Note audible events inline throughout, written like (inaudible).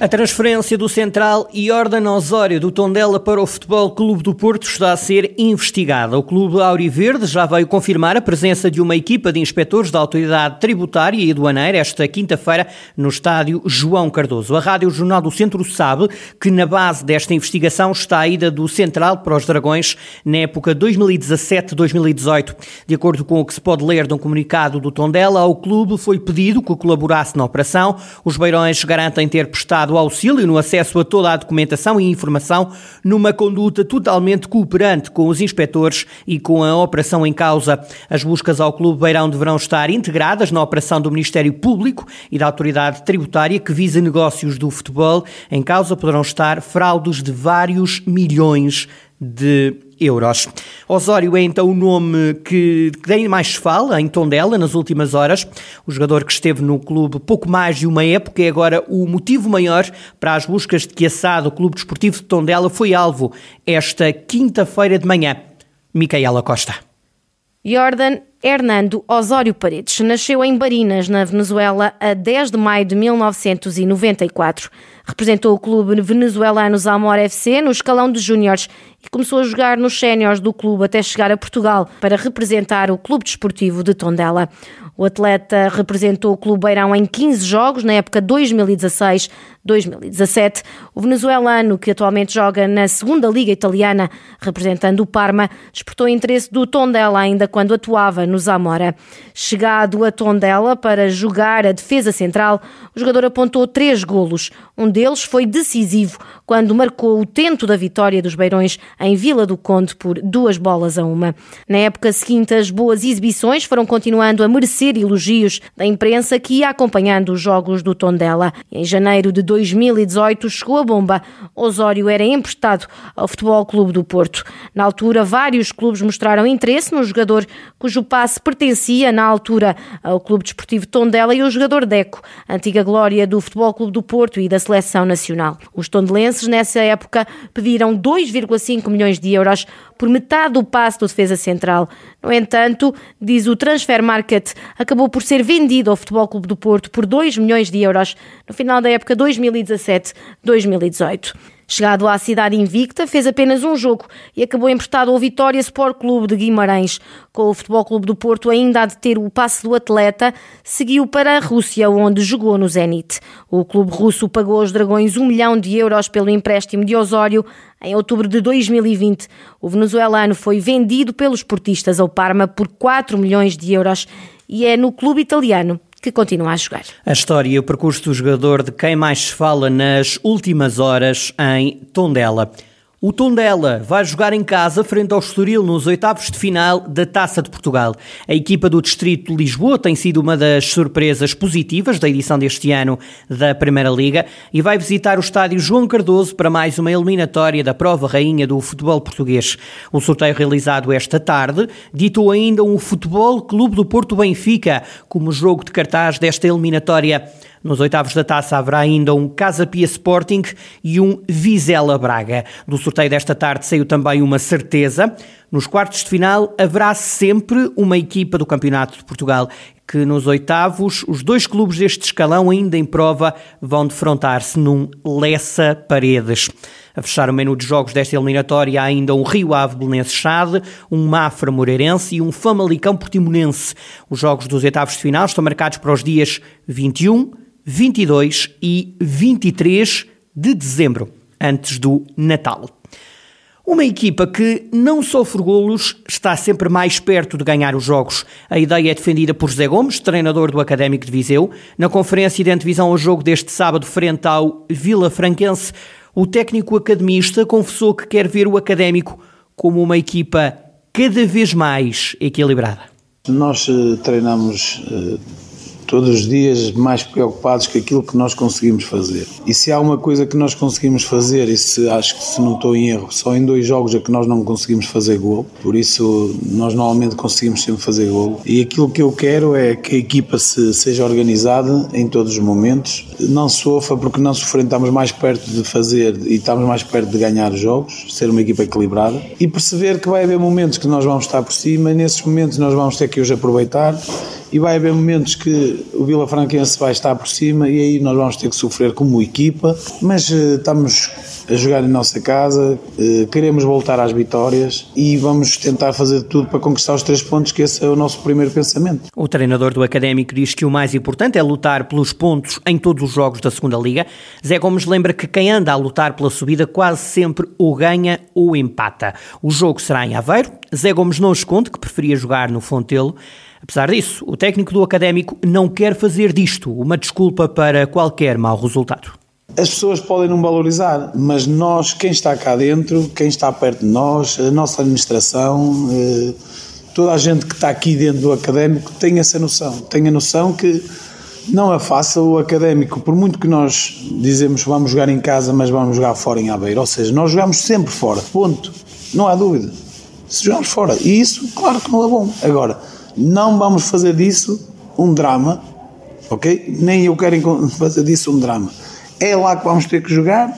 A transferência do central Jordan Osório do Tondela para o Futebol Clube do Porto está a ser investigada. O Clube Auriverde já veio confirmar a presença de uma equipa de inspectores da Autoridade Tributária e Aduaneira esta quinta-feira no estádio João Cardoso. A Rádio Jornal do Centro sabe que na base desta investigação está a ida do central para os Dragões na época 2017-2018. De acordo com o que se pode ler de um comunicado do Tondela, ao clube foi pedido que colaborasse na operação. Os Beirões garantem ter prestado prestado auxílio no acesso a toda a documentação e informação numa conduta totalmente cooperante com os inspectores e com a operação em causa. As buscas ao Clube Beirão deverão estar integradas na operação do Ministério Público e da Autoridade Tributária que visa negócios do futebol. Em causa poderão estar fraudes de vários milhões de euros. Osório é então o nome que, que mais fala em Tondela nas últimas horas. O jogador que esteve no clube pouco mais de uma época é agora o motivo maior para as buscas de que assado o Clube Desportivo de Tondela foi alvo esta quinta-feira de manhã. Micaela Costa. Jordan Hernando Osório Paredes nasceu em Barinas, na Venezuela, a 10 de maio de 1994. Representou o clube venezuelano Zamor FC no escalão de júniores e começou a jogar nos séniores do clube até chegar a Portugal para representar o Clube Desportivo de Tondela. O atleta representou o Clube Beirão em 15 jogos na época 2016-2017. O venezuelano, que atualmente joga na segunda Liga Italiana, representando o Parma, despertou interesse do Tondela ainda quando atuava no Zamora. Chegado a Tondela para jogar a defesa central, o jogador apontou três golos. Um deles foi decisivo quando marcou o tento da vitória dos Beirões em Vila do Conde por duas bolas a uma. Na época seguinte, as boas exibições foram continuando a merecer elogios da imprensa que ia acompanhando os jogos do Tondela. Em janeiro de 2018 chegou a bomba. Osório era emprestado ao Futebol Clube do Porto. Na altura, vários clubes mostraram interesse no jogador, cujo passe pertencia, na altura, ao Clube Desportivo Tondela e ao jogador Deco, antiga glória do Futebol Clube do Porto e da Seleção Nacional. Os tondelenses, nessa época, pediram 2,5 milhões de euros por metade do passe do defesa central. No entanto, diz o Transfer Market, acabou por ser vendido ao Futebol Clube do Porto por 2 milhões de euros no final da época 2017-2018. Chegado à cidade invicta, fez apenas um jogo e acabou emprestado ao Vitória Sport Clube de Guimarães. Com o Futebol Clube do Porto ainda a de ter o passe do atleta, seguiu para a Rússia, onde jogou no Zenit. O clube russo pagou aos Dragões um milhão de euros pelo empréstimo de Osório em outubro de 2020. O venezuelano foi vendido pelos portistas ao Parma por 4 milhões de euros e é no clube italiano que continua a jogar. A história e o percurso do jogador de quem mais se fala nas últimas horas em Tondela. O Tondela vai jogar em casa frente ao Estoril nos oitavos de final da Taça de Portugal. A equipa do Distrito de Lisboa tem sido uma das surpresas positivas da edição deste ano da Primeira Liga e vai visitar o estádio João Cardoso para mais uma eliminatória da prova rainha do futebol português. O sorteio realizado esta tarde ditou ainda um Futebol Clube do Porto Benfica como jogo de cartaz desta eliminatória. Nos oitavos da taça haverá ainda um Casa Pia Sporting e um Vizela Braga. Do sorteio desta tarde saiu também uma certeza. Nos quartos de final haverá sempre uma equipa do Campeonato de Portugal que nos oitavos os dois clubes deste escalão ainda em prova vão defrontar-se num Lessa Paredes. A fechar o menu de jogos desta eliminatória há ainda um Rio Ave Belenense Chade, um Mafra Moreirense e um Famalicão Portimonense. Os jogos dos oitavos de final estão marcados para os dias 21, 22 e 23 de dezembro, antes do Natal. Uma equipa que não sofre golos está sempre mais perto de ganhar os jogos. A ideia é defendida por José Gomes, treinador do Académico de Viseu. Na conferência de antevisão ao jogo deste sábado frente ao Vila Franquense, o técnico academista confessou que quer ver o Académico como uma equipa cada vez mais equilibrada. Nós uh, treinamos uh todos os dias mais preocupados com aquilo que nós conseguimos fazer. E se há uma coisa que nós conseguimos fazer, e se acho que se não estou em erro, só em dois jogos é que nós não conseguimos fazer gol, por isso nós normalmente conseguimos sempre fazer gol. E aquilo que eu quero é que a equipa se, seja organizada em todos os momentos, não sofra porque não sofrendo estamos mais perto de fazer e estamos mais perto de ganhar os jogos, ser uma equipa equilibrada e perceber que vai haver momentos que nós vamos estar por cima nesses momentos nós vamos ter que os aproveitar e vai haver momentos que o Vila Franquense vai estar por cima e aí nós vamos ter que sofrer como equipa, mas uh, estamos a jogar em nossa casa, uh, queremos voltar às vitórias e vamos tentar fazer tudo para conquistar os três pontos, que esse é o nosso primeiro pensamento. O treinador do Académico diz que o mais importante é lutar pelos pontos em todos os jogos da segunda Liga. Zé Gomes lembra que quem anda a lutar pela subida quase sempre ou ganha ou empata. O jogo será em Aveiro. Zé Gomes não esconde que preferia jogar no Fontelo. Apesar disso, o técnico do Académico não quer fazer disto uma desculpa para qualquer mau resultado. As pessoas podem não valorizar, mas nós, quem está cá dentro, quem está perto de nós, a nossa administração, eh, toda a gente que está aqui dentro do académico tem essa noção. Tem a noção que não é fácil o académico, por muito que nós dizemos vamos jogar em casa, mas vamos jogar fora em Aveiro. Ou seja, nós jogamos sempre fora, ponto. Não há dúvida. Se jogamos fora. E isso, claro que não é bom. Agora, não vamos fazer disso um drama, ok? Nem eu quero (laughs) fazer disso um drama. É lá que vamos ter que jogar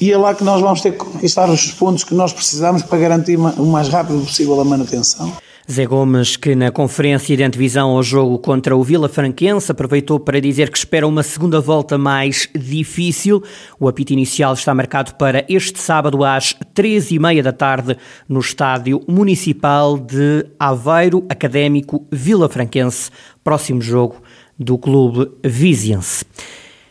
e é lá que nós vamos ter que conquistar os pontos que nós precisamos para garantir o mais rápido possível a manutenção. Zé Gomes, que na conferência de antevisão ao jogo contra o Vila Franquense aproveitou para dizer que espera uma segunda volta mais difícil. O apito inicial está marcado para este sábado às três e meia da tarde no Estádio Municipal de Aveiro Académico Vila Franquense, próximo jogo do Clube Viziense.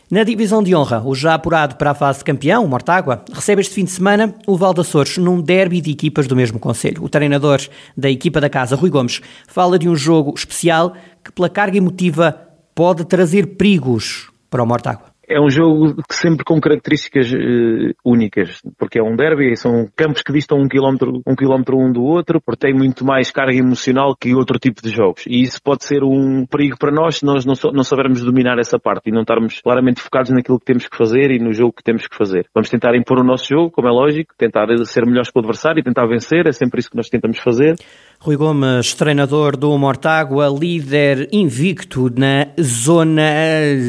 Na divisão de honra, o já apurado para a fase campeão, o Mortágua, recebe este fim de semana o Val Açores num derby de equipas do mesmo conselho. O treinador da equipa da casa, Rui Gomes, fala de um jogo especial que, pela carga emotiva, pode trazer perigos para o Mortágua é um jogo sempre com características uh, únicas, porque é um derby, são campos que distam um quilómetro, um quilómetro um do outro, porque tem muito mais carga emocional que outro tipo de jogos. E isso pode ser um perigo para nós se nós não, não soubermos dominar essa parte e não estarmos claramente focados naquilo que temos que fazer e no jogo que temos que fazer. Vamos tentar impor o nosso jogo, como é lógico, tentar ser melhores que o adversário e tentar vencer, é sempre isso que nós tentamos fazer. Rui Gomes, treinador do Mortágua, líder invicto na zona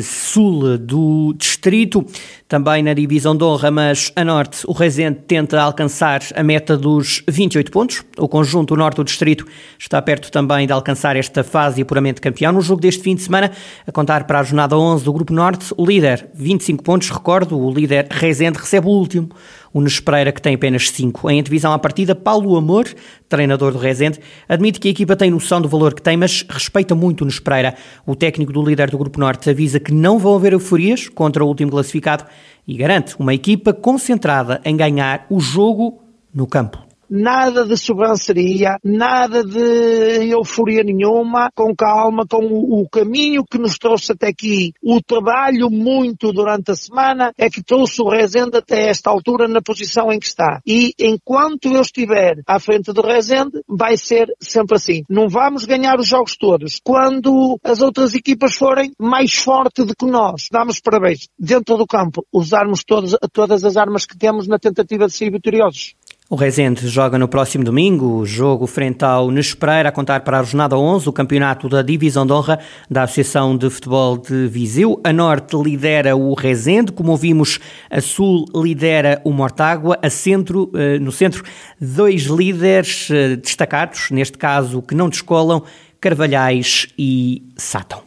sul do distrito, também na divisão de honra, mas a norte o Rezende tenta alcançar a meta dos 28 pontos. O conjunto norte do distrito está perto também de alcançar esta fase de apuramento campeão. No jogo deste fim de semana, a contar para a jornada 11 do Grupo Norte, o líder, 25 pontos, recordo, o líder Rezende recebe o último, o Nes Pereira, que tem apenas 5. Em divisão à partida, Paulo Amor, treinador do Rezende, admite que a equipa tem noção do valor que tem, mas respeita muito o Nes Pereira. O técnico do líder do Grupo Norte avisa que não vão haver euforias contra o último classificado e garante uma equipa concentrada em ganhar o jogo no campo nada de sobranceria, nada de euforia nenhuma, com calma, com o, o, caminho que nos trouxe até aqui. O trabalho muito durante a semana é que trouxe o Rezende até esta altura na posição em que está. E enquanto eu estiver à frente do Rezende, vai ser sempre assim. Não vamos ganhar os jogos todos. Quando as outras equipas forem mais fortes do que nós, damos parabéns. Dentro do campo, usarmos todas, todas as armas que temos na tentativa de ser vitoriosos. O Rezende joga no próximo domingo, o jogo frente ao Nespereira, a contar para a jornada 11, o campeonato da Divisão de Honra da Associação de Futebol de Viseu. A Norte lidera o Rezende, como ouvimos, a Sul lidera o Mortágua, a Centro, eh, no Centro, dois líderes eh, destacados, neste caso que não descolam, Carvalhais e Sátão.